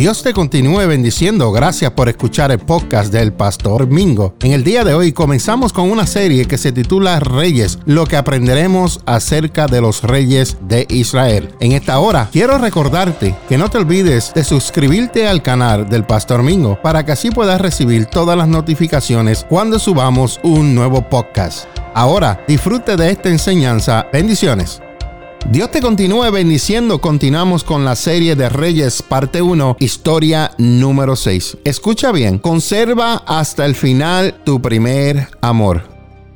Dios te continúe bendiciendo. Gracias por escuchar el podcast del Pastor Mingo. En el día de hoy comenzamos con una serie que se titula Reyes, lo que aprenderemos acerca de los reyes de Israel. En esta hora quiero recordarte que no te olvides de suscribirte al canal del Pastor Mingo para que así puedas recibir todas las notificaciones cuando subamos un nuevo podcast. Ahora disfrute de esta enseñanza. Bendiciones. Dios te continúe bendiciendo. Continuamos con la serie de Reyes, parte 1, historia número 6. Escucha bien, conserva hasta el final tu primer amor.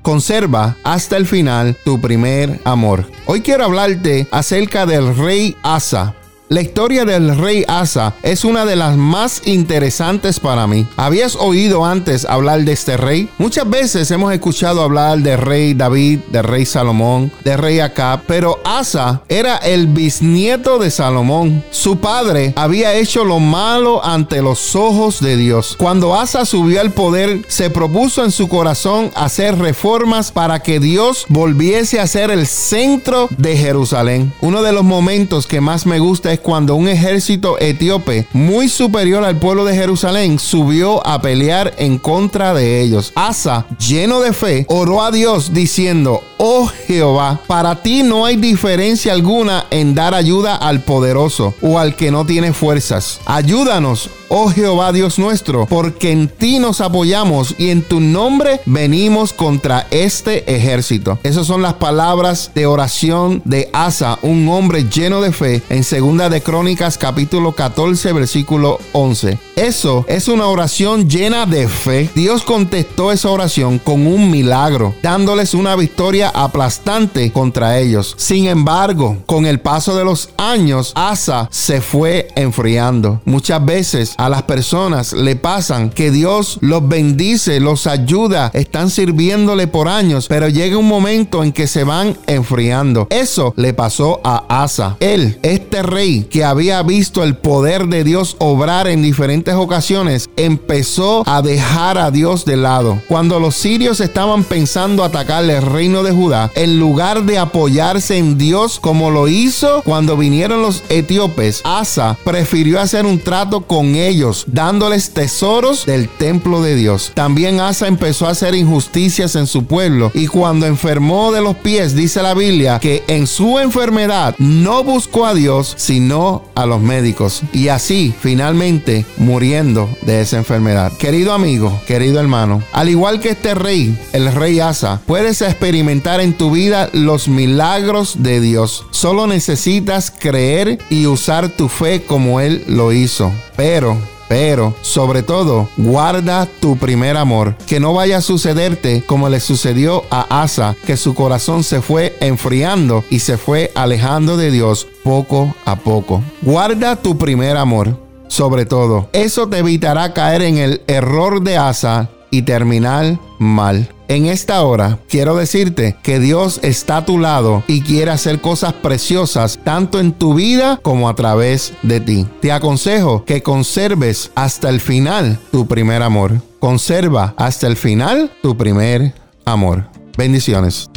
Conserva hasta el final tu primer amor. Hoy quiero hablarte acerca del rey Asa. La historia del rey Asa es una de las más interesantes para mí. ¿Habías oído antes hablar de este rey? Muchas veces hemos escuchado hablar del rey David, del rey Salomón, del rey Acab, pero Asa era el bisnieto de Salomón. Su padre había hecho lo malo ante los ojos de Dios. Cuando Asa subió al poder, se propuso en su corazón hacer reformas para que Dios volviese a ser el centro de Jerusalén. Uno de los momentos que más me gusta cuando un ejército etíope muy superior al pueblo de Jerusalén subió a pelear en contra de ellos. Asa, lleno de fe, oró a Dios diciendo, oh Jehová, para ti no hay diferencia alguna en dar ayuda al poderoso o al que no tiene fuerzas. Ayúdanos, oh Jehová Dios nuestro, porque en ti nos apoyamos y en tu nombre venimos contra este ejército. Esas son las palabras de oración de Asa, un hombre lleno de fe, en segunda de Crónicas capítulo 14 versículo 11. Eso es una oración llena de fe. Dios contestó esa oración con un milagro, dándoles una victoria aplastante contra ellos. Sin embargo, con el paso de los años, Asa se fue enfriando. Muchas veces a las personas le pasan que Dios los bendice, los ayuda, están sirviéndole por años, pero llega un momento en que se van enfriando. Eso le pasó a Asa. Él, este rey que había visto el poder de Dios obrar en diferentes ocasiones, empezó a dejar a Dios de lado. Cuando los sirios estaban pensando atacar el reino de Judá, en lugar de apoyarse en Dios como lo hizo cuando vinieron los etíopes, Asa prefirió hacer un trato con ellos dándoles tesoros del templo de Dios. También Asa empezó a hacer injusticias en su pueblo y cuando enfermó de los pies, dice la Biblia, que en su enfermedad no buscó a Dios, sino a los médicos. Y así, finalmente, muriendo de esa enfermedad. Querido amigo, querido hermano, al igual que este rey, el rey Asa, puedes experimentar en tu vida los milagros de Dios. Solo necesitas creer y usar tu fe como Él lo hizo. Pero pero, sobre todo, guarda tu primer amor. Que no vaya a sucederte como le sucedió a Asa, que su corazón se fue enfriando y se fue alejando de Dios poco a poco. Guarda tu primer amor. Sobre todo, eso te evitará caer en el error de Asa y terminar mal. En esta hora quiero decirte que Dios está a tu lado y quiere hacer cosas preciosas tanto en tu vida como a través de ti. Te aconsejo que conserves hasta el final tu primer amor. Conserva hasta el final tu primer amor. Bendiciones.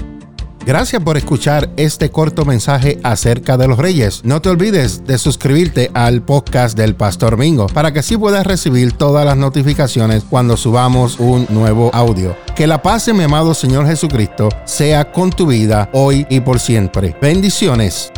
Gracias por escuchar este corto mensaje acerca de los reyes. No te olvides de suscribirte al podcast del Pastor Mingo para que así puedas recibir todas las notificaciones cuando subamos un nuevo audio. Que la paz de mi amado Señor Jesucristo sea con tu vida hoy y por siempre. Bendiciones.